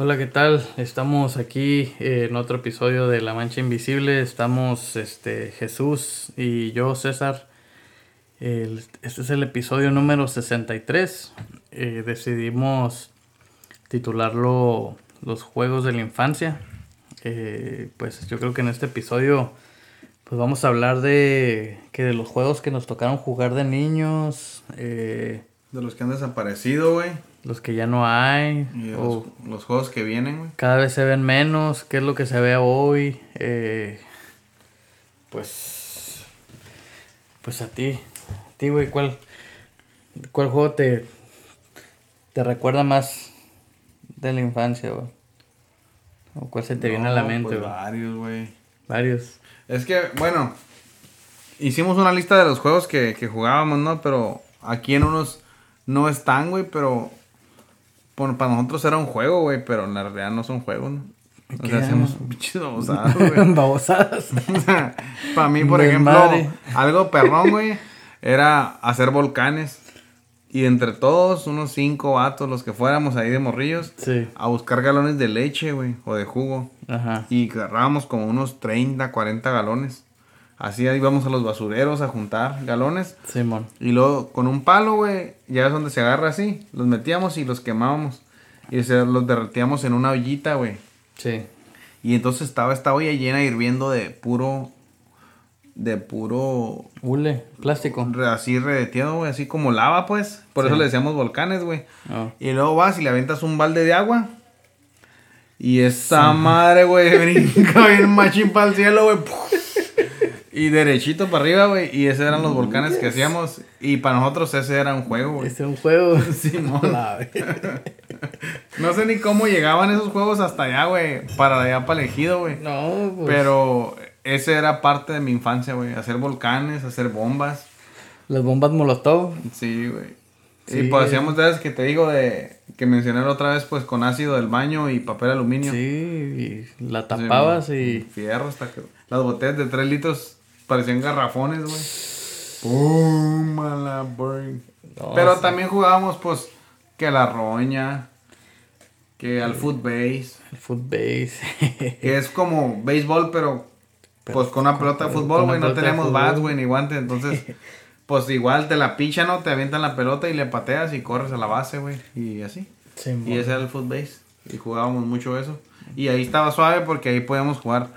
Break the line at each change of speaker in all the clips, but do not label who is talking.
Hola, ¿qué tal? Estamos aquí en otro episodio de La Mancha Invisible. Estamos este, Jesús y yo, César. El- este es el episodio número 63. Eh, decidimos titularlo Los Juegos de la Infancia. Eh, pues yo creo que en este episodio pues vamos a hablar de que de los juegos que nos tocaron jugar de niños, eh,
De los que han desaparecido, güey.
Los que ya no hay, o
los, los juegos que vienen, güey.
cada vez se ven menos, qué es lo que se ve hoy. eh, pues, pues a ti, a ti, güey, ¿cuál, cuál juego te, te recuerda más de la infancia, güey? ¿O cuál se te viene a la
No,
mente,
pues
güey?
varios, güey.
Varios.
Es que, bueno, hicimos una lista de los juegos que, que jugábamos, ¿no? Pero aquí en unos no están, güey, pero bueno, para nosotros era un juego, güey, pero en la realidad no son juegos, ¿no? O
¿Qué
sea, hacemos pinches babosadas, güey.
Babosadas.
O sea, para mí, por ejemplo, algo perrón, güey, era hacer volcanes. Y entre todos, unos cinco vatos, los que fuéramos ahí de morrillos,
Sí.
a buscar galones de leche, güey, o de jugo.
Ajá.
Y agarrábamos como unos 30, 40 galones. Así íbamos a los basureros a juntar galones.
Simón.
Y luego con un palo, güey, ya es donde se agarra así. Los metíamos y los quemábamos. Y se los derretíamos en una ollita, güey.
Sí.
Y entonces estaba esta olla llena hirviendo de puro. De puro.
Hule, plástico.
re- Así redeteado, güey. Así como lava, pues. Por eso le decíamos volcanes, güey.
Oh.
Y luego vas y le aventas un balde de agua. Y esa madre, güey, brinca bien machín para el cielo, güey. Y derechito para arriba, güey. Y esos eran los volcanes que hacíamos. Y para nosotros ese era un juego, güey.
Este es un juego.
Simón. No sé ni cómo llegaban esos juegos hasta allá, güey. Para allá, para el ejido, güey.
No, pues.
Pero ese era parte de mi infancia, güey. Hacer volcanes, hacer bombas.
Las bombas Molotov.
Sí, güey.
Sí.
Y pues hacíamos de esas que te digo de... Que mencioné la otra vez, pues con ácido del baño y papel aluminio.
Sí, y la tapabas y.
Fierro hasta que... Las botellas de 3 litros parecían garrafones, güey. ¡Pum! a la burn.
No,
Pero
sí.
también jugábamos, pues, que a la roña, que al footbase,
El footbase.
que es como béisbol, pero, pues con una pelota de fútbol, güey, no
fútbol.
bats, güey, ni guantes, entonces, pues igual te la pichan, ¿no? Te avientan la pelota y le pateas y corres a la base, güey, y así.
Sí,
Y ese era el footbase, y jugábamos mucho eso. Y ahí estaba suave porque ahí podíamos jugar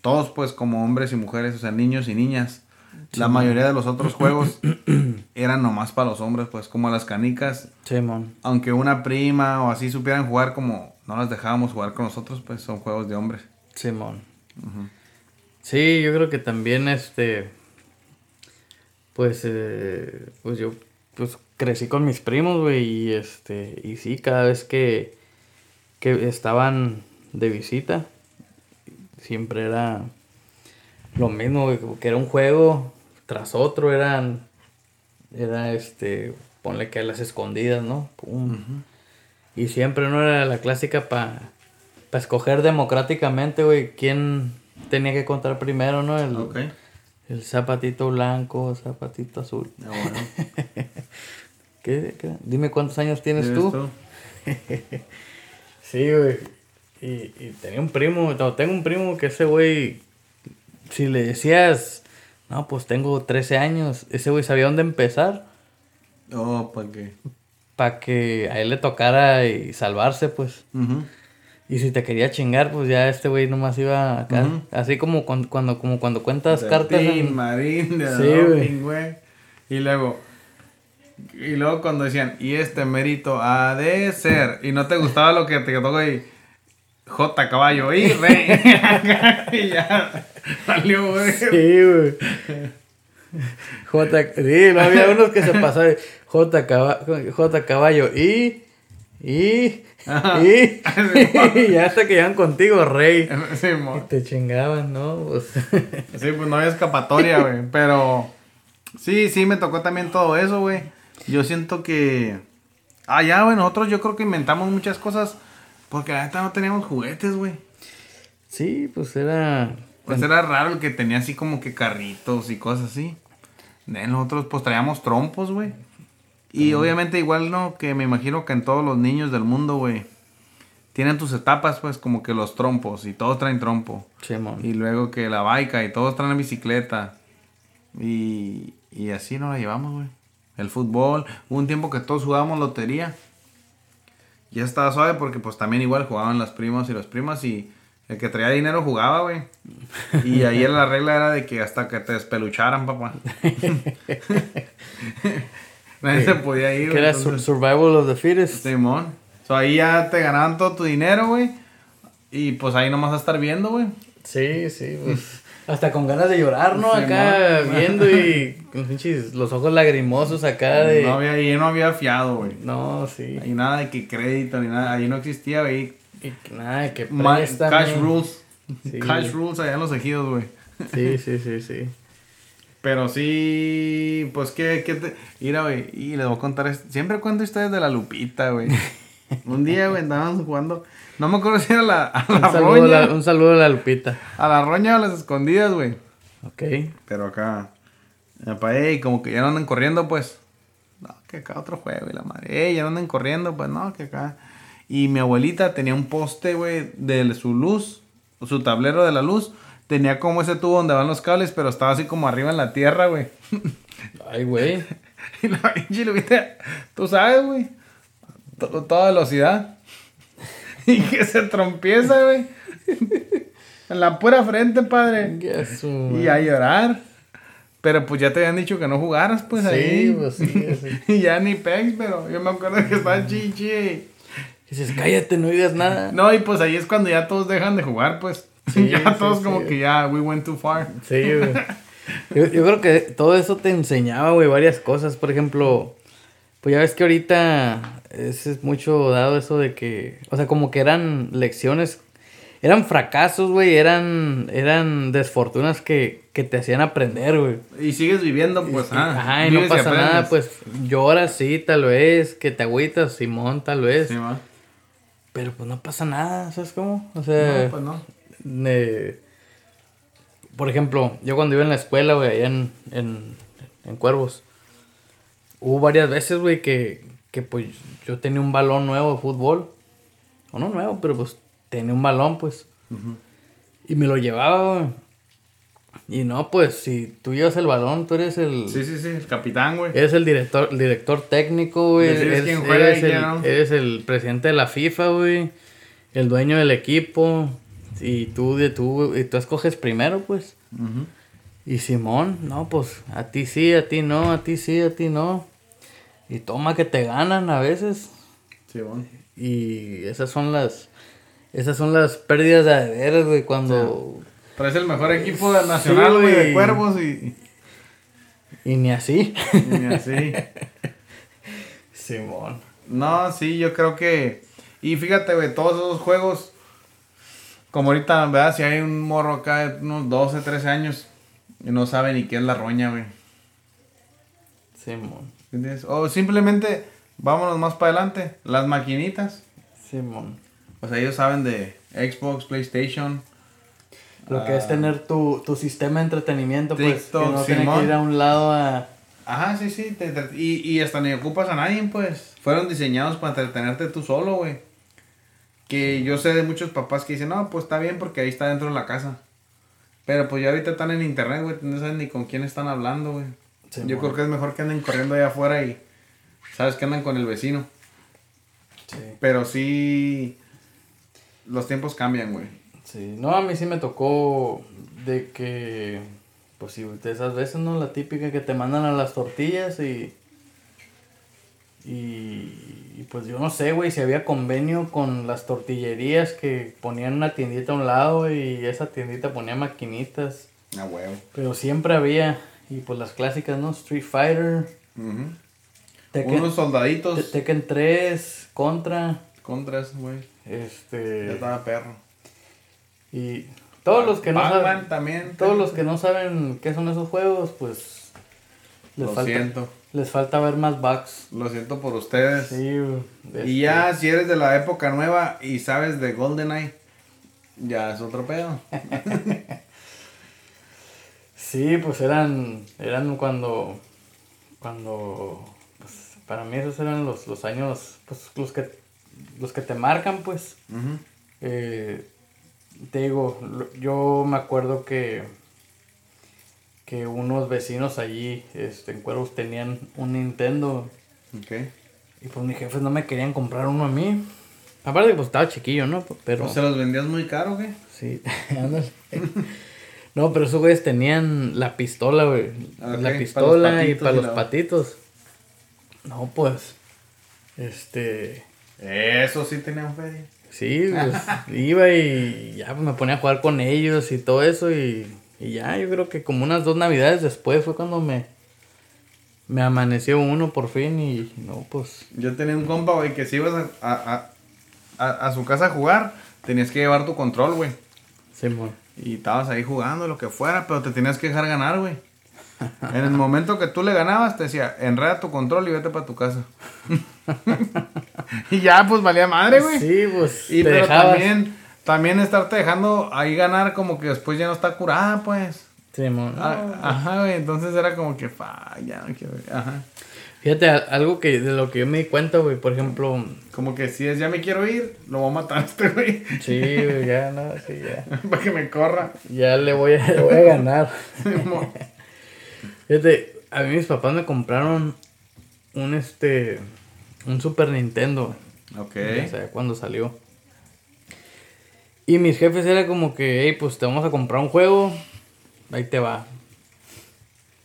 todos, pues, como hombres y mujeres, o sea, niños y niñas. La mayoría de los otros juegos eran nomás para los hombres, pues, como las canicas.
Simón.
Aunque una prima o así supieran jugar como no las dejábamos jugar con nosotros, pues son juegos de hombres.
Simón. Sí, yo creo que también este. Pues, eh, pues yo pues crecí con mis primos, güey, y este, y sí, cada vez que, que estaban de visita, siempre era lo mismo, güey, que era un juego tras otro, eran, era este, ponle que a las escondidas, ¿no? Pum. Y siempre no era la clásica para escoger democráticamente, güey, quién tenía que contar primero, ¿no? El,
Ok.
el zapatito blanco, zapatito azul.
Ah, bueno.
¿Qué, qué? Dime cuántos años tienes
¿Eres
tú. Sí, güey. Y, y tenía un primo, no, tengo un primo que ese güey, si le decías, no, pues tengo 13 años, ese güey sabía dónde empezar
Oh, ¿para qué?
para que a él le tocara y salvarse, pues.
Ujú.
Y si te quería chingar, pues ya este güey nomás iba acá.
Ujú.
Así como cuando, cuando, como cuando cuentas
De
cartas.
Tin,
en-
Marín, de
Sí,
güey. Y luego, y luego cuando decían, y este mérito ha de ser, y no te gustaba lo que te tocó y J caballo y rey. y ya, salió, güey.
Sí, güey. J. Sí, no había unos que se pasaban. J. Caba- J. Caballo y. Y.
Ajá.
Y. y ya hasta que llegan contigo, rey.
Sí,
Y te chingaban, ¿no? Pues,
Sí, pues no había escapatoria, güey. Pero sí, sí, me tocó también todo eso, güey. Yo siento que. Ah, ya, güey, nosotros yo creo que inventamos muchas cosas porque la neta no teníamos juguetes, güey.
sí, pues era.
Pues era raro el que tenía así como que carritos y cosas así. De nosotros pues traíamos trompos, güey. Y obviamente igual, ¿no? Que me imagino que en todos los niños del mundo, güey. tienen tus etapas, pues, como que los trompos, y todos traen trompo. Y luego que la baica, y todos traen bicicleta. Y, y así nos la llevamos, güey. El fútbol, hubo un tiempo que todos jugábamos lotería. Ya estaba suave porque pues también igual jugaban los primos y los primas y el que traía dinero jugaba, güey. Y ahí la regla era de que hasta que te despelucharan, papá. Nadie se podía ir,
Que era
entonces-
survival of the fittest.
Simón. So, ahí ya te ganaban todo tu dinero, güey. Y pues ahí nomás a estar viendo, güey.
Sí, sí, pues. Hasta con ganas de llorar, ¿no? Acá viendo y los ojos lagrimosos acá de.
No había, ahí no había fiado, güey.
No, sí.
Y nada de que crédito ni nada. Ahí no existía, güey.
Y que nada, que
Ma-
préstame.
Cash rules.
Sí.
Cash rules allá en los ejidos, güey.
Sí, sí, sí, sí.
Pero sí, pues que, que te... Mira, güey, y les voy a contar, siempre cuento historias de la Lupita, güey. Un día, güey, andábamos jugando, no me acuerdo si era la, a la
Un saludo, a
roña,
la, un saludo a la Lupita.
a la roña o a las escondidas, güey.
Ok.
Pero acá, ey, como que ya no andan corriendo, pues. No, que acá otro juego, y la madre. Ey, ya no andan corriendo, pues no, que acá. Y mi abuelita tenía un poste, güey, de su luz, su tablero de la luz. Tenía como ese tubo donde van los cables, pero estaba así como arriba en la tierra, güey.
Ay, güey.
Y la pinche Lupita, tú sabes, güey. To- Toda velocidad. Y que se trompieza, güey. En la pura frente, padre. Y a llorar. Pero pues ya te habían dicho que no jugaras, pues
Sí,
ahí.
pues sí, así.
Y ya ni pegs, pero yo me acuerdo que estaba chichi.
Dices, cállate, no digas nada.
No, y pues ahí es cuando ya todos dejan de jugar, pues.
Sí,
ya
sí,
todos
sí.
como que ya, we went too far.
Sí, güey. Yo, yo creo que todo eso te enseñaba, güey, varias cosas. Por ejemplo, pues ya ves que ahorita es, mucho dado eso de que, o sea, como que eran lecciones, eran fracasos, güey, eran, eran desfortunas que, que te hacían aprender, güey.
Y sigues viviendo, pues, ah.
Ajá, y no pasa nada, pues lloras, sí, tal vez, que te agüitas, Simón, tal vez.
Sí, va.
Pero pues no pasa nada, ¿sabes cómo? O sea,
No, pues no.
por ejemplo, yo cuando iba en la escuela, güey, allá en, en, en Cuervos, hubo varias veces, güey, que, que pues yo tenía un balón nuevo de fútbol. O no nuevo, pero pues tenía un balón, pues. Y me lo llevaba, güey. Y no, pues, si tú llevas el balón, tú eres el...
Sí, sí, sí, el capitán, güey.
Eres el director, el director técnico, güey. Eres,
quién juega
eres
y quién
el,
no.
eres el presidente de la FIFA, güey. El dueño del equipo. Y tú, de tú, y tú escoges primero, pues. Y Simón, no, pues a ti sí, a ti no, a ti sí, a ti no. Y toma que te ganan a veces.
Bueno.
Y esas son las. Esas son las pérdidas de veras, güey, cuando.
Pero es el mejor equipo de- nacional,
Sí,
güey, de cuervos y,
Y ni así.
y así.
Simón.
No, sí, yo creo que. Y fíjate, güey, todos esos juegos. Como ahorita, ¿verdad? Si hay un morro acá de unos 12, 13 años y no sabe ni qué es la roña, güey.
Simón.
¿Entiendes? O simplemente, vámonos más para adelante. Las maquinitas.
Simón.
O sea, ellos saben de Xbox, PlayStation.
Lo que es tener tu, tu sistema de entretenimiento, pues. Que
TikTok,
no tener
Simón.
que ir a un lado a.
Ajá, sí, sí. te entre- y, y hasta ni ocupas a nadie, pues. Fueron diseñados para entretenerte tú solo, güey. Que yo sé de muchos papás que dicen, no, pues está bien porque ahí está dentro de la casa. Pero pues ya ahorita están en internet, güey. No saben ni con quién están hablando, güey.
Sí,
yo creo que es mejor que anden corriendo allá afuera y sabes que andan con el vecino.
Sí.
Pero sí, los tiempos cambian, güey.
Sí. No, a mí sí me tocó de que. Pues sí, de esas veces, ¿no? La típica que te mandan a las tortillas y. Y, y pues yo no sé, güey, si había convenio con las tortillerías que ponían una tiendita a un lado y esa tiendita ponía maquinitas.
Ah, huevo.
Pero siempre había. Y pues las clásicas, ¿no? Street Fighter. Tekken,
Unos soldaditos
Te- Tekken 3, Contra,
contras, güey. Ya
este...
estaba perro.
Y todos los que no
Pac-Man
saben...
también.
Todos los que no saben qué son esos juegos, pues... Les
Lo
falta,
siento.
Les falta ver más bugs.
Lo siento por ustedes.
Sí, este,
Y ya, si eres de la época nueva y sabes de GoldenEye, ya es otro pedo.
Sí, pues eran... Eran cuando... Cuando... Pues para mí esos eran los, los años... Pues los que los que te marcan, pues. Eh, te digo, yo me acuerdo que que unos vecinos allí este, en Cuervos tenían un Nintendo. Okay. Y pues mis jefes no me querían comprar uno a mí. Aparte, pues estaba chiquillo, ¿no? Pero...
¿O se los vendías muy caro, güey?
Sí, no, pero esos güeyes tenían la pistola, güey. La pistola y para los patitos. No, pues. Este.
Eso sí tenían fe.
Sí, pues iba y ya me ponía a jugar con ellos y todo eso y, y, ya, yo creo que como unas dos navidades después fue cuando me, me amaneció uno por fin y no, pues...
Yo tenía un compa, güey, que si ibas a, a, a, su casa a jugar, tenías que llevar tu control, güey. Sí, Y estabas ahí jugando, lo que fuera, pero te tenías que dejar ganar, güey. En el momento que tú le ganabas, te decía, enreda tu control y vete para tu casa. y ya, pues valía madre, güey. Sí, pues. Y pero también, también estarte dejando ahí ganar, como que después ya no está curada, pues. Sí, mon. Ah, ajá, güey. Entonces era como que, fa, ya no quiero. Ajá.
Fíjate, algo que de lo que yo me di cuenta, güey, por ejemplo.
Como que si es ya me quiero ir, lo voy a matar a este güey.
Sí, güey, ya, no, sí, ya.
Para que me corra.
Ya le voy a, le voy a ganar. Fíjate, a mí mis papás me compraron un este un Super Nintendo. Ok. O sea, cuando salió. Y mis jefes era como que, hey, pues te vamos a comprar un juego, ahí te va.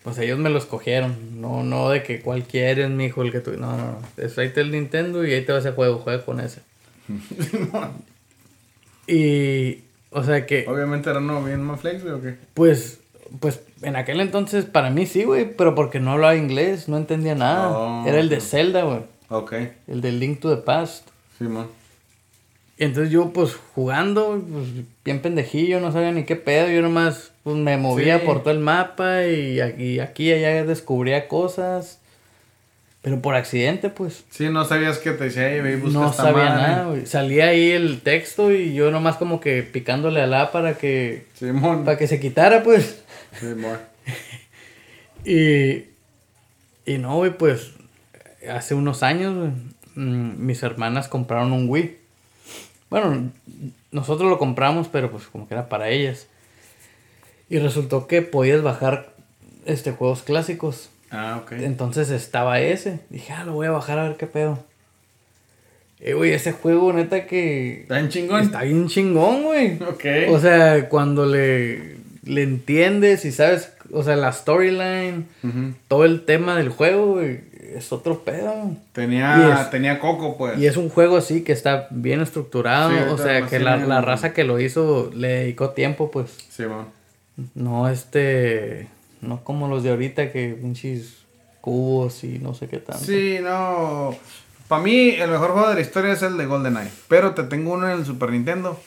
Pues ellos me lo escogieron, no, no de que cualquiera es mi hijo el que tú. No, no, no. Es ahí te el Nintendo y ahí te va ese juego, juega con ese. y, o sea que.
Obviamente era no bien más flex, o qué?
Pues pues en aquel entonces para mí sí, güey, pero porque no hablaba inglés, no entendía nada. Oh, Era el de Zelda, güey. Ok. El de Link to the Past. Sí, man. Y entonces yo, pues, jugando, pues, bien pendejillo, no sabía ni qué pedo. Yo nomás, pues, me movía por todo el mapa y aquí, aquí allá descubría cosas. Pero por accidente, pues.
Sí, no sabías qué te decía y busca
No sabía nada, güey. Salía ahí el texto y yo nomás como que picándole a la para que... Simón. Para que se quitara, pues. y, y no, güey, pues hace unos años mm, mis hermanas compraron un Wii. Bueno, nosotros lo compramos, pero pues como que era para ellas. Y resultó que podías bajar este juegos clásicos. Ah, ok. Entonces estaba ese. Dije, ah, lo voy a bajar a ver qué pedo. Eh, güey, ese juego, neta que.
Está bien chingón.
Está bien chingón, güey. Ok. O sea, cuando le le entiendes y sabes, o sea, la storyline, todo el tema del juego, es otro pedo.
Tenía, tenía coco, pues.
Y es un juego así que está bien estructurado, o sea, que la, raza que lo hizo le dedicó tiempo, pues. Sí, man. No este, no como los de ahorita que pinches cubos y no sé qué tanto.
Sí, no. Para mí, el mejor juego de la historia es el de GoldenEye. Pero te tengo uno en el Super Nintendo.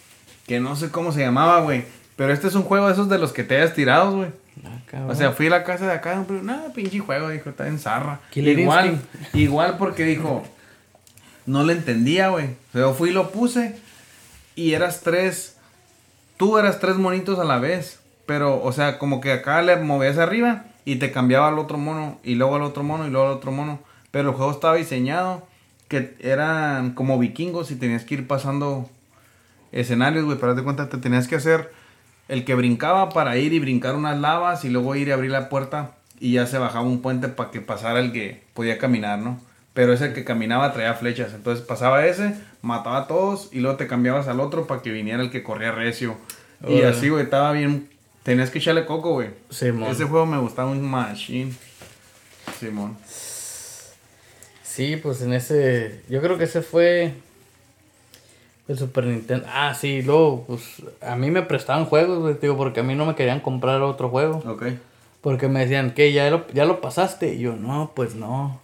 Que no sé cómo se llamaba, güey. Pero este es un juego de esos de los que te hayas tirado, güey. Ah, o sea, fui a la casa de acá, pero nada, pinche juego, dijo, está en zarra. Igual, igual porque dijo, no le entendía, güey. O sea, yo fui y lo puse y eras tres, tú eras tres monitos a la vez. Pero, o sea, como que acá le movías arriba y te cambiaba al otro mono y luego al otro mono y luego al otro mono. Pero el juego estaba diseñado que eran como vikingos y tenías que ir pasando escenarios, güey. Para darte cuenta, te tenías que hacer el que brincaba para ir y brincar unas lavas y luego ir y abrir la puerta y ya se bajaba un puente para que pasara el que podía caminar, ¿no? Pero ese que caminaba traía flechas, entonces pasaba ese, mataba a todos y luego te cambiabas al otro para que viniera el que corría recio. Y así, güey, estaba bien. Tenías que echarle coco, güey. Simón. Ese juego me gustaba un machine. Simón.
Sí, pues en ese. Yo creo que ese fue el Super Nintendo. Ah, sí, luego, pues a mí me prestaban juegos, güey, digo, porque a mí no me querían comprar otro juego. Ok. Porque me decían, ¿qué? ¿Ya lo, ya lo pasaste? Y yo, no, pues no.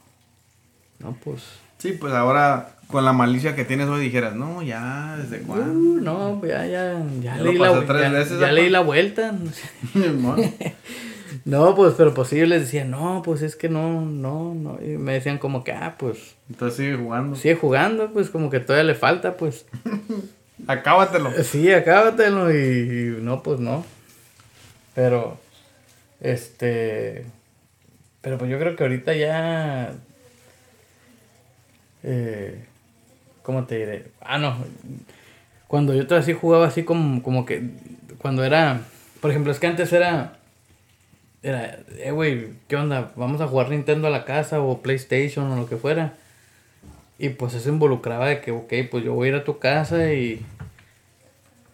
No, pues.
Sí, pues ahora con la malicia que tienes hoy dijeras, no, ya, ¿desde uh, cuándo?
no, ya, ya, ya, leí, la, ya, ya leí la vuelta. No, pues, pero pues les decía, no, pues es que no, no, no. Y me decían como que, ah, pues.
Entonces sigue jugando.
Sigue jugando, pues como que todavía le falta, pues.
acábatelo.
Sí, acábatelo y, no, pues no. Pero, este. Pero pues yo creo que ahorita ya. Eh, ¿Cómo te diré? Ah, no. Cuando yo todavía así jugaba así como, como que. Cuando era. Por ejemplo, es que antes era. Era, eh, güey, ¿qué onda? Vamos a jugar Nintendo a la casa o PlayStation o lo que fuera. Y pues eso involucraba de que, ok, pues yo voy a ir a tu casa y.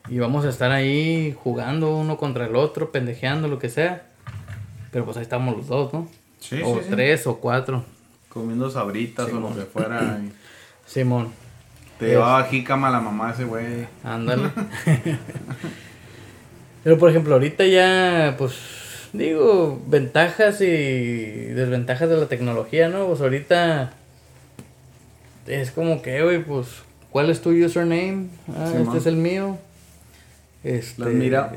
Y vamos a estar ahí jugando uno contra el otro, pendejeando, lo que sea. Pero pues ahí estamos los dos, ¿no?
Sí,
o
sí, sí.
tres o cuatro.
Comiendo sabritas o lo que fuera. y
Simón.
Te llevaba jícama la mamá ese güey.
Ándale. Pero por ejemplo, ahorita ya, pues, digo, ventajas y desventajas de la tecnología, ¿no? Pues ahorita es como que, güey, pues, ¿cuál es tu username? Ah,
Sí,
este
man.
es el mío. Este,
Las mira.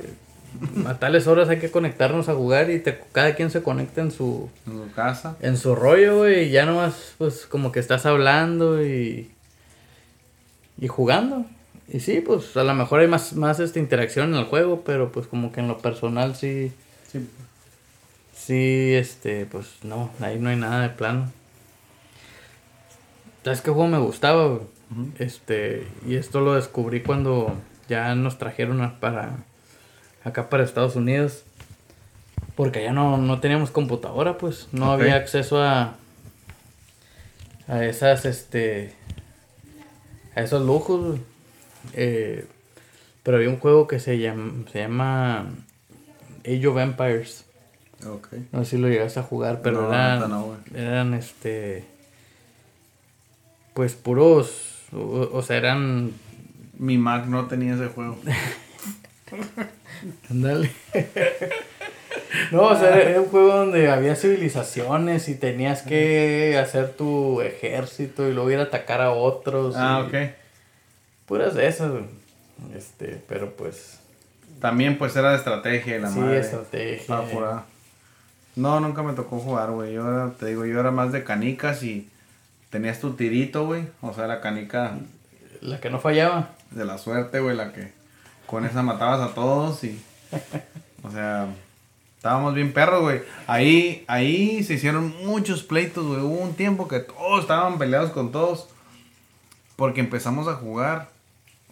A tales horas hay que conectarnos a jugar y te- cada quien se conecta en su,
En su casa.
en su rollo, güey, y ya nomás, pues, como que estás hablando y, y jugando. Y sí, pues, a lo mejor hay más, más esta interacción en el juego, pero pues como que en lo personal sí,
Sí.
sí, este, pues, no, ahí no hay nada de plano. ¿Sabes qué juego me gustaba? Este, y esto lo descubrí cuando ya nos trajeron para, acá para Estados Unidos. Porque allá no, no teníamos computadora, pues. No había acceso a. A esas, este. A esos lujos. Eh, pero había un juego que se llama. Se llama. Age of Empires.
Ok.
No sé si lo llegaste a jugar, pero
No,
eran.
no,
eran este. Pues puros. O, o sea, eran.
Mi Mac no tenía ese juego.
Ándale. No, o sea, era- un juego donde había civilizaciones y tenías que hacer tu ejército y luego ir a atacar a otros.
Ah, ok.
Puras de esas. Este, pero pues.
También pues era de estrategia la
sí,
madre.
estrategia.
No, nunca me tocó jugar, güey. Yo era, te digo, yo era más de canicas y tenías tu tirito, güey. O sea, la canica
La que no fallaba.
de la suerte, güey, la que con esa matabas a todos y... O sea, estábamos bien perros, güey. Ahí, ahí se hicieron muchos pleitos, güey. Hubo un tiempo que todos estaban peleados con todos. Porque empezamos a jugar.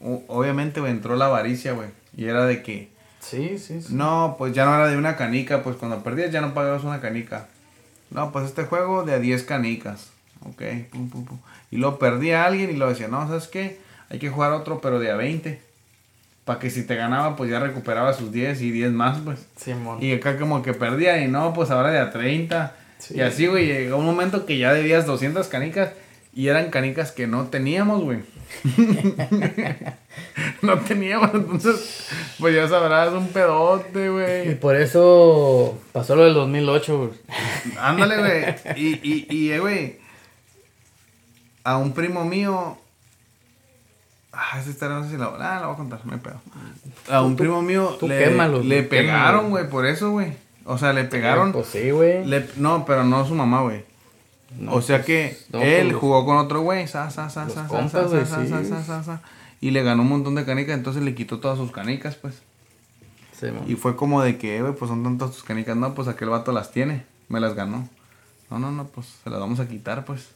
O- obviamente, güey, entró la avaricia, güey. Y era de que...
Sí, sí, sí.
No, pues ya no era de una canica, pues cuando perdías ya no pagabas una canica. No, pues este juego de a 10 canicas. Ok, pum, pum, pum. Y luego perdía a alguien y lo decía, no, ¿sabes qué? Hay que jugar otro, pero de a 20. Para que si te ganaba, pues ya recuperaba sus 10 y 10 más, pues.
Simón.
Y acá como que perdía y no, pues ahora de a 30.
Sí.
Y así, güey, llegó un momento que ya debías 200 canicas y eran canicas que no teníamos, güey. no teníamos, entonces, pues ya sabrás, un pedote,
Y
güey.
por eso pasó lo del 2008, güey.
Ándale, güey. Y, y, y, eh, güey, a un primo mío. Ah, historia no sé si la, ah, la voy a contar, me pedo. A un primo mío
tú
le,
quémalo,
le
tú
pegaron, güey, por eso, güey. O sea, le pegaron.
Pues sí, güey.
No, pero no su mamá, güey.
No,
o sea
pues,
que él
pues, los-
jugó con otro güey, sa, sa, sa, sa, sa, sa, sa,
sí.
sa, sa, sa, sa, y le ganó un montón de canicas, entonces le quitó todas sus canicas, pues.
Simón.
Y fue como de que, güey, pues son tantas tus canicas, no, pues aquel vato las tiene, me las ganó. No, no, no, pues se las vamos a quitar, pues.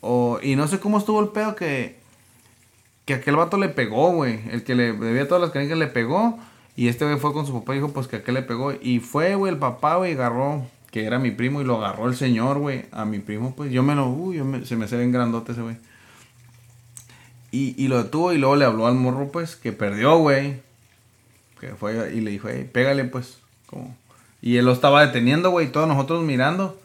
O, y no sé cómo estuvo el pedo que, que aquel vato le pegó, güey. El que le debía todas las canicas le pegó. Y este güey fue con su papá y dijo, pues que aquel le pegó. Y fue, güey, el papá, güey, agarró, que era mi primo, y lo agarró el señor, güey, a mi primo, pues. Yo me lo, uy, me- se me hace bien grandote ese güey. Y, y lo detuvo y luego le habló al morro, pues, que perdió, güey. Que fue y le dijo, hey, pégale, pues. Como. Y él lo estaba deteniendo, güey, todos nosotros mirando.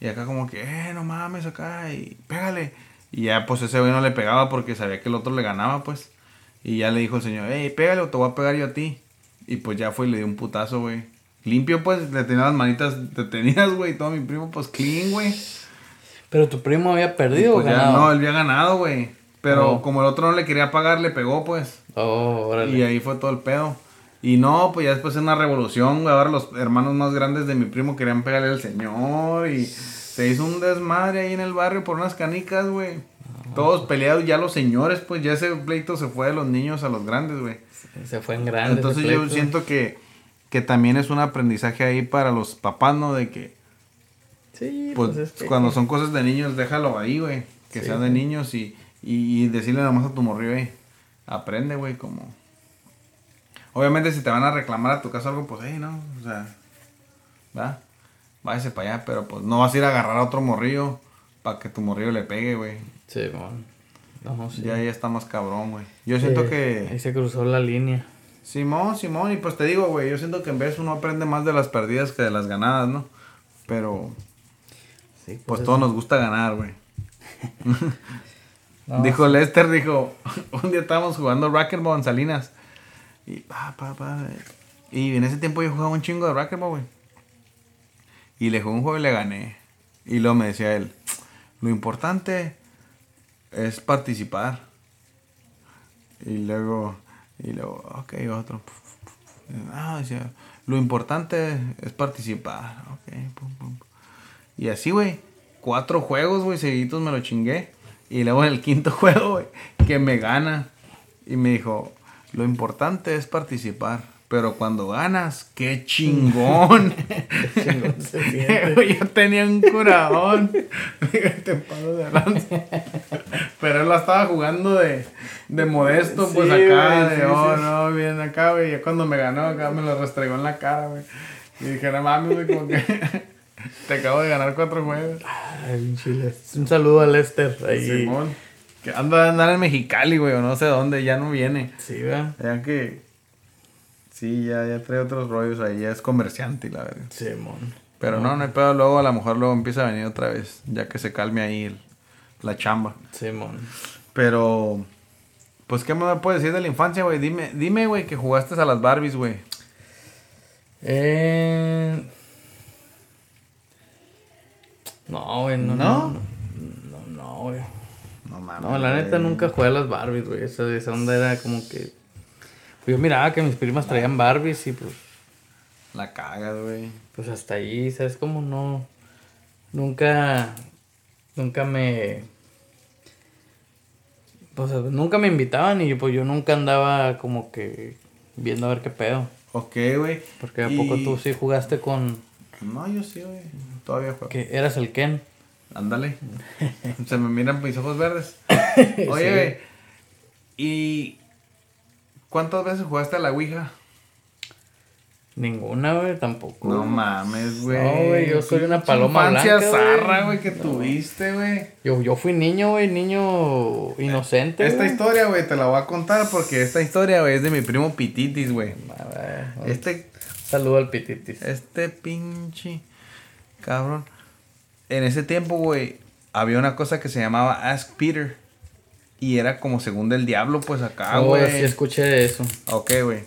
Y acá como que, eh, no mames, acá, y pégale. Y ya, pues, ese güey no le pegaba porque sabía que el otro le ganaba, pues. Y ya le dijo el señor, hey, pégale o te voy a pegar yo a ti. Y pues ya fue y le dio un putazo, güey. Limpio, pues, le tenía las manitas detenidas, güey. Todo mi primo, pues, clean, güey.
Pero tu primo había perdido
Pues
o
ya,
ganado.
no, él había ganado, güey. Pero
Oh.
como el otro no le quería pagar, le pegó, pues.
Oh, órale.
Y ahí fue todo el pedo. Y no, pues ya después en una revolución, güey. Ahora los hermanos más grandes de mi primo querían pegarle al señor. Y se hizo un desmadre ahí en el barrio por unas canicas, güey. Todos peleados, ya los señores, pues ya ese pleito se fue de los niños a los grandes, güey.
Se fue en grande.
Entonces yo siento que, que también es un aprendizaje ahí para los papás, ¿no? De que,
Sí,
pues,
pues, es que-
cuando son cosas de niños, déjalo ahí, güey. Que
Sí,
sean de niños y, Y, y decirle nada más a tu morrillo, eh, aprende, güey, como... Obviamente si te van a reclamar a tu casa algo, pues, hey, no, o sea, ¿verdad? Váyase para allá, pero pues no vas a ir a agarrar a otro morrillo para que tu morrillo le pegue, güey.
Sí, bueno. No, sí.
Ya, ya está más cabrón, güey. Yo siento
Sí,
que...
Ahí se cruzó la línea.
Simón, Simón, y pues te digo, güey, yo siento que en vez uno aprende más de las perdidas que de las ganadas, ¿no? Pero,
Sí,
pues
eso.
todos nos gusta ganar, güey.
No,
dijo Lester, dijo, un día estábamos jugando racquetball en Salinas. Y pa, pa, pa. Y en ese tiempo yo jugaba un chingo de racquetball, güey. Y le jugué un juego y le gané. Y luego me decía él, lo importante es participar. Y luego, y luego, ok, otro. Ah, decía, lo importante es participar. Ok, pum, pum. Y así, güey, cuatro juegos, güey, seguiditos me lo chingué. Y luego en el quinto juego, güey, que me gana. Y me dijo, lo importante es participar. Pero cuando ganas, qué chingón.
chingón se
Yo tenía un curadón. De lanza. Pero él la estaba jugando de, de modesto, pues acá,
güey,
de
sí,
oh,
sí.
no, bien acá, güey. Ya cuando me ganó, acá me lo restregó en la cara, güey. Y dije, no mames, güey, como que te acabo de ganar cuatro juegos.
Ay, Lester. Un saludo a Lester. Ahí.
Simón. Que anda a andar en Mexicali, güey, o no sé dónde, ya no viene.
Sí, ¿verdad?
Ya que. Sí, ya, ya trae otros rollos ahí, ya es comerciante la verdad.
Simón.
Pero no, no hay pedo. Luego a lo mejor luego empieza a venir otra vez. Ya que se calme ahí el- la chamba.
Simón.
Pero. Pues, ¿qué me puedes decir de la infancia, güey? Dime, dime, güey, que jugaste a las Barbies, güey.
Eh... No, güey, no.
¿No?
No, no, no, güey.
No mames.
No, la neta
güey.
nunca jugué a las Barbies, güey. Esa, esa onda era como que. Pues yo miraba que mis primas traían Barbies y pues.
La cagas, güey.
Pues hasta ahí, ¿sabes cómo no? Nunca. Nunca me. Pues nunca me invitaban y pues yo nunca andaba como que viendo a ver qué pedo.
Ok, güey.
Porque a poco tú sí jugaste con.
No, yo sí, güey. Todavía juego.
que eras el Ken.
Ándale. Se me miran mis ojos verdes. Oye, güey. ¿Y cuántas veces jugaste a la Ouija?
Ninguna, güey, tampoco.
No mames, güey.
No, güey, yo soy una paloma
infancia
blanca, güey.
zarra, güey, que
No.
tuviste, güey.
Yo, yo fui niño, güey, niño inocente.
Esta historia, güey, te la voy a contar porque esta historia, güey, es de mi primo Pititis, güey. Este,
saludo al Pititis.
este pinche cabrón. En ese tiempo, güey, había una cosa que se llamaba Ask Peter. Y era como según del diablo, pues acá,
Oh,
güey.
sí escuché de eso.
Ok, güey.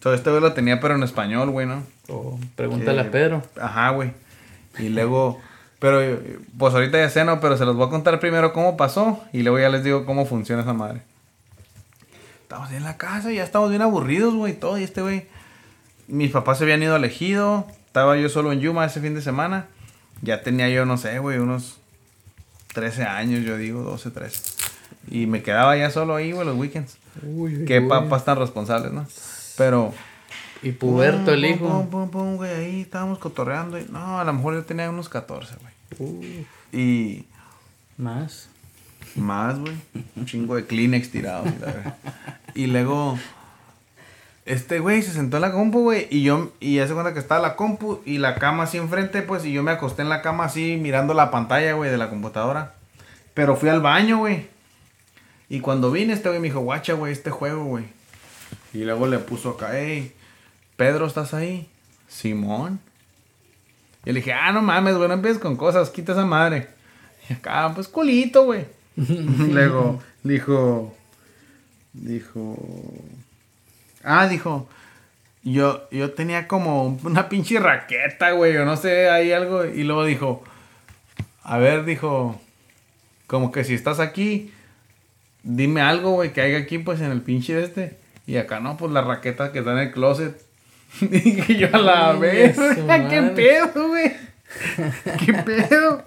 Todo este güey lo tenía, pero en español, güey, ¿no?
Oh, pregúntale a Pedro.
Ajá, güey. Y luego, pero pues ahorita ya sé, ¿no? Pero se los voy a contar primero cómo pasó y luego ya les digo cómo funciona esa madre. Estamos en la casa y ya estamos bien aburridos, güey, todo. Y este güey, mis papás se habían ido al ejido. Estaba yo solo en Yuma ese fin de semana. Ya tenía yo, no sé, güey, unos 13 años, yo digo, 12, 13. Y me quedaba ya solo ahí, güey, los weekends.
Uy,
Qué
uy.
papás tan responsables, ¿no? Pero...
Y puberto el hijo.
Pum, pum, pum, güey, ahí estábamos cotorreando. y- no, a lo mejor yo tenía unos 14, güey. Y
más.
más, güey. Un chingo de Kleenex tirados. Y luego, este güey se sentó en la compu, güey. Y yo, y hace cuenta que estaba la compu y la cama así enfrente, pues. Y yo me acosté en la cama así mirando la pantalla, güey, de la computadora. Pero fui al baño, güey. Y cuando vine, este güey me dijo, guacha, güey, este juego, güey. Y luego le puso acá, hey, Pedro, ¿estás ahí? Simón. Y le dije, ah, no mames, güey, no empieces con cosas, quita esa madre. Y acá, pues culito, güey. Luego, dijo, dijo, ah, dijo, yo, yo tenía como una pinche raqueta, güey, o no sé, hay algo. Y luego dijo, a ver, dijo, como que si estás aquí, dime algo, güey, que haya aquí, pues en el pinche de este. Y acá no, pues la raqueta que está en el closet. Dije yo a la vez, ¿qué pedo, güey? ¿Qué pedo?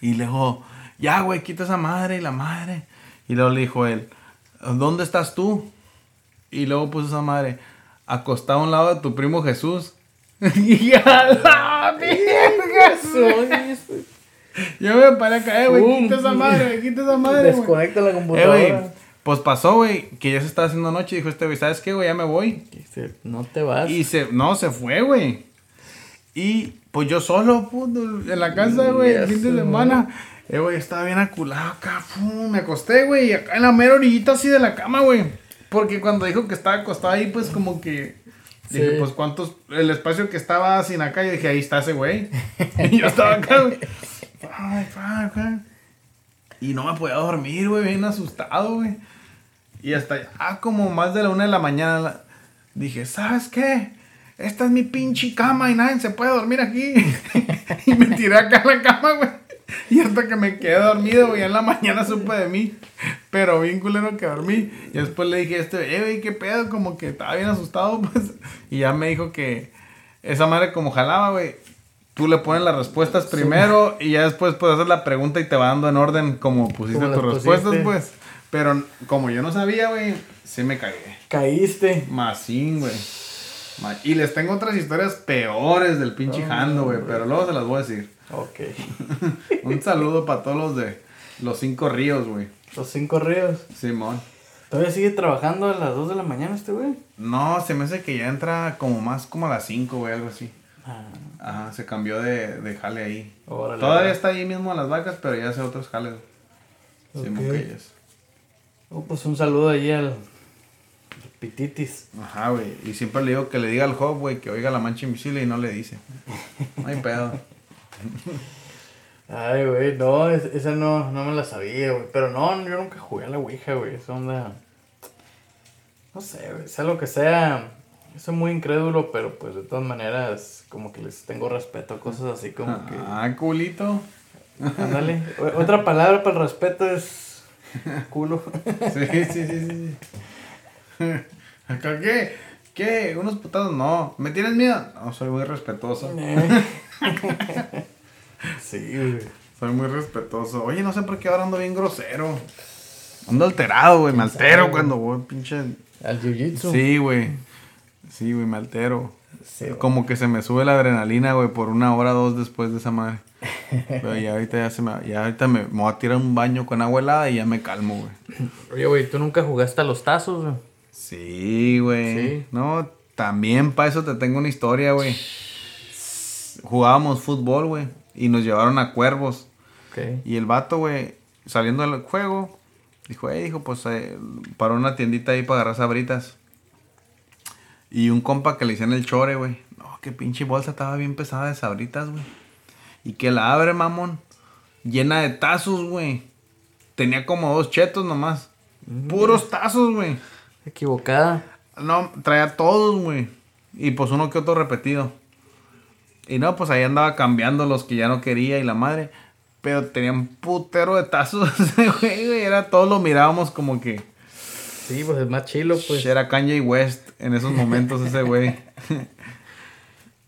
Y luego, ya, güey, quita esa madre y la madre. Y luego le dijo él, ¿dónde estás tú? Y luego puso esa madre, acostado a un lado de tu primo Jesús. y a la verga. Yo me paré a caer, güey. Quita esa madre, quita esa madre.
Desconecta la computadora.
Eh. Pues pasó, güey, que ya se estaba haciendo noche y dijo este güey, ¿sabes qué, güey? Ya me voy.
Dice, no te vas.
Y se, no, se fue, güey. Y pues yo solo, puto, en la casa, güey, el fin de semana. Eh, güey, estaba bien aculado acá, pum, me acosté, güey, acá en la mera orillita así de la cama, güey. Porque cuando dijo que estaba acostado ahí, pues como que... Dije, pues cuántos... El espacio que estaba sin acá, yo dije, ahí está ese güey. y yo estaba acá, güey. Ay, fuck. Y no me podía dormir, güey, bien asustado, güey. Y hasta ya como más de la una de la mañana dije, ¿sabes qué? Esta es mi pinche cama y nadie se puede dormir aquí. y me tiré acá en la cama, güey. Y hasta que me quedé dormido, güey, en la mañana supe de mí. Pero bien culero que dormí. Y después le dije a este, eh, güey, ¿qué pedo? Como que estaba bien asustado, pues. Y ya me dijo que esa madre como jalaba, güey. Tú le pones las respuestas primero y ya después puedes hacer la pregunta y te va dando en orden como pusiste tus respuestas, pues. Pero como yo no sabía, güey, sí me cagué.
Caíste.
Masín, güey. Y les tengo otras historias peores del pinche
Oh,
Jando, güey. Pero luego se las voy a decir.
Ok.
Un saludo para todos los de los cinco ríos, güey.
Los cinco ríos.
Simón.
¿Todavía sigue trabajando a las 2 de la mañana este güey?
No, se me hace que ya entra como más como a las 5, güey, algo así.
Ah,
Ajá, se cambió de, de jale ahí.
órale.
Todavía está ahí mismo a las vacas, pero ya hace otros jales. Simón
Ok.
que ellos.
Oh, pues un saludo ahí al Pititis.
Ajá, güey. Y siempre le digo que le diga al Job, güey, que oiga la mancha invisible y no le dice. No hay pedo.
Ay, güey, no, es- esa no, no me la sabía, güey. Pero no, yo nunca jugué a la Ouija, güey. Esa onda. No sé, güey. Sea lo que sea. Yo soy muy incrédulo, pero pues de todas maneras, como que les tengo respeto a cosas así como que.
Ah, culito.
Ándale. Otra palabra para el respeto es. culo.
Sí, sí, sí, sí. sí. ¿Acá qué? ¿Qué? ¿Unos putados? No. ¿Me tienes miedo? No, soy muy respetuoso.
sí, güey.
Soy muy respetuoso. Oye, no sé por qué ahora ando bien grosero. Ando alterado, güey. Me altero cuando voy, pinche.
Al jiu-jitsu.
Sí, güey. Sí, güey, me altero.
Sí.
Como que se me sube la adrenalina, güey, por una hora o dos después de esa madre. Pero ya ahorita ya se me... Ya ahorita me, me voy a tirar un baño con agua helada y ya me calmo, güey.
Oye, güey, ¿tú nunca jugaste a los tazos, güey?
Sí, güey.
Sí.
No, también para eso te tengo una historia, güey. Jugábamos fútbol, güey. Y nos llevaron a Cuervos. Y el vato, güey, saliendo del juego, dijo, eh, dijo, pues, eh, para una tiendita ahí para agarrar sabritas. Y un compa que le hicieron el chore, güey. No, que pinche bolsa estaba bien pesada de sabritas, güey. Y que la abre, mamón. Llena de tazos, güey. Tenía como dos chetos nomás. Puros tazos, güey.
Equivocada.
No, traía todos, güey. Y pues uno que otro repetido. Y no, pues ahí andaba cambiando los que ya no quería y la madre. Pero tenían putero de tazos, güey. Era todos lo mirábamos como que
Sí, pues es más chilo, pues.
era Kanye West en esos momentos ese güey.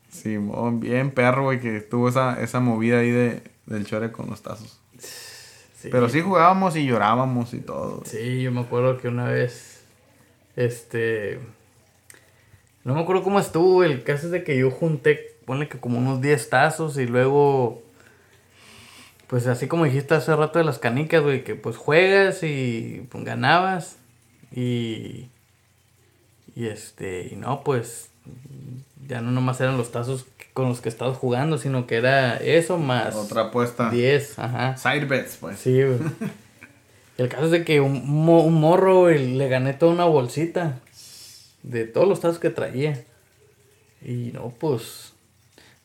Sí, bien perro, güey, que tuvo esa, esa movida ahí de, del chore con los tazos.
Sí.
Pero sí jugábamos y llorábamos y todo.
Sí, yo me acuerdo que una vez, este, no me acuerdo cómo estuvo, el caso es de que yo junté, ponle que como unos 10 tazos y luego, pues así como dijiste hace rato de las canicas, güey, que pues juegas y pues, ganabas y, y este, y no, pues ya no nomás eran los tazos con los que estabas jugando, sino que era eso más
Otra apuesta.
10, ajá.
Side bets, pues.
Sí, güey. El caso es de que un, mo- un morro, güey, le gané toda una bolsita de todos los tazos que traía. Y no, pues,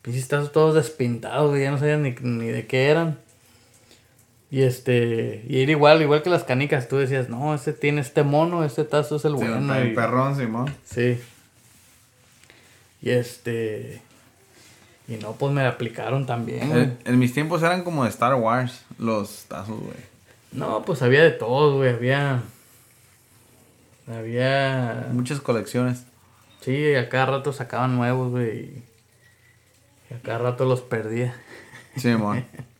pinches tazos todos despintados, güey, ya no sabía ni, ni de qué eran. Y este, y era igual, igual que las canicas, tú decías, no, este tiene este mono, este tazo es el
Sí,
bueno.
bien
y-
perrón, Simón.
Sí. Y este, y no, pues me aplicaron también.
En, en mis tiempos eran como de Star Wars los tazos, güey.
No, pues había de todo, güey. Había. Había.
Muchas colecciones.
Sí, a cada rato sacaban nuevos, güey. Y a cada rato los perdía.
Simón.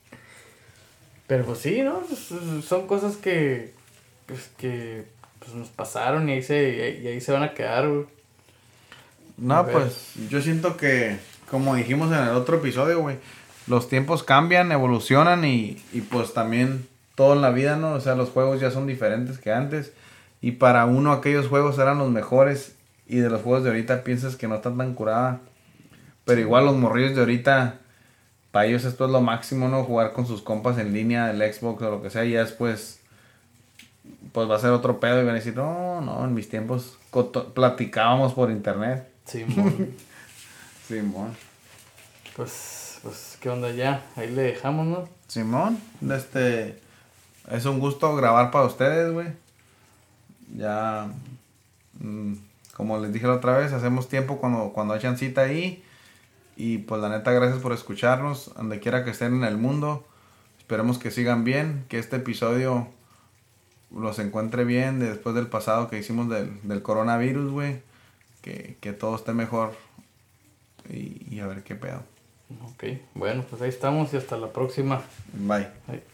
Pero pues sí, ¿no? Pues, son cosas que. Pues que. Pues nos pasaron y ahí se, y ahí se van a quedar, güey.
No, pues yo siento que, como dijimos en el otro episodio, güey, los tiempos cambian, evolucionan y, y pues también todo en la vida, ¿no? O sea, los juegos ya son diferentes que antes. Y para uno aquellos juegos eran los mejores y de los juegos de ahorita piensas que no están tan curada. Pero igual los morrillos de ahorita, para ellos esto es lo máximo, ¿no? Jugar con sus compas en línea, el Xbox o lo que sea, y ya después, pues va a ser otro pedo y van a decir, no, no, en mis tiempos platicábamos por internet. Simón.
Simón. Pues, pues, ¿qué onda ya? Ahí le dejamos, ¿no?
Simón, este, es un gusto grabar para ustedes, güey. Ya, mm, como les dije la otra vez, hacemos tiempo cuando, cuando echan cita ahí. Y pues la neta, gracias por escucharnos, donde quiera que estén en el mundo. Esperemos que sigan bien, que este episodio los encuentre bien después del pasado que hicimos del, coronavirus, güey. Que, todo esté mejor y, y a ver qué pedo.
Ok, bueno, pues ahí estamos y hasta la próxima.
Bye. Bye.